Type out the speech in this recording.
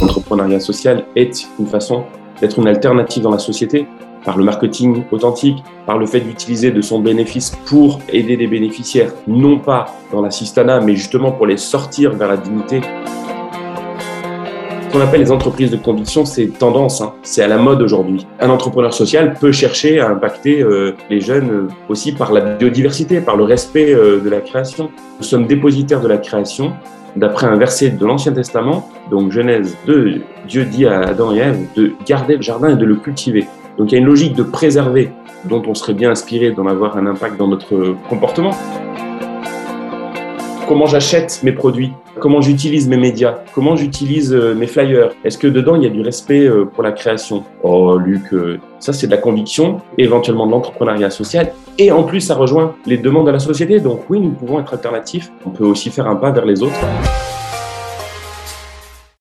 l'entrepreneuriat social est une façon d'être une alternative dans la société par le marketing authentique, par le fait d'utiliser de son bénéfice pour aider les bénéficiaires, non pas dans l'assistanat, mais justement pour les sortir vers la dignité. Ce qu'on appelle les entreprises de conviction, c'est tendance, hein. c'est à la mode aujourd'hui. Un entrepreneur social peut chercher à impacter euh, les jeunes euh, aussi par la biodiversité, par le respect euh, de la création. Nous sommes dépositaires de la création d'après un verset de l'Ancien Testament, donc Genèse 2, Dieu dit à Adam et Ève de garder le jardin et de le cultiver. Donc il y a une logique de préserver dont on serait bien inspiré d'en avoir un impact dans notre comportement comment j'achète mes produits, comment j'utilise mes médias, comment j'utilise euh, mes flyers. Est-ce que dedans il y a du respect euh, pour la création? Oh Luc, euh, ça c'est de la conviction, éventuellement de l'entrepreneuriat social, et en plus ça rejoint les demandes de la société. Donc oui, nous pouvons être alternatifs. On peut aussi faire un pas vers les autres.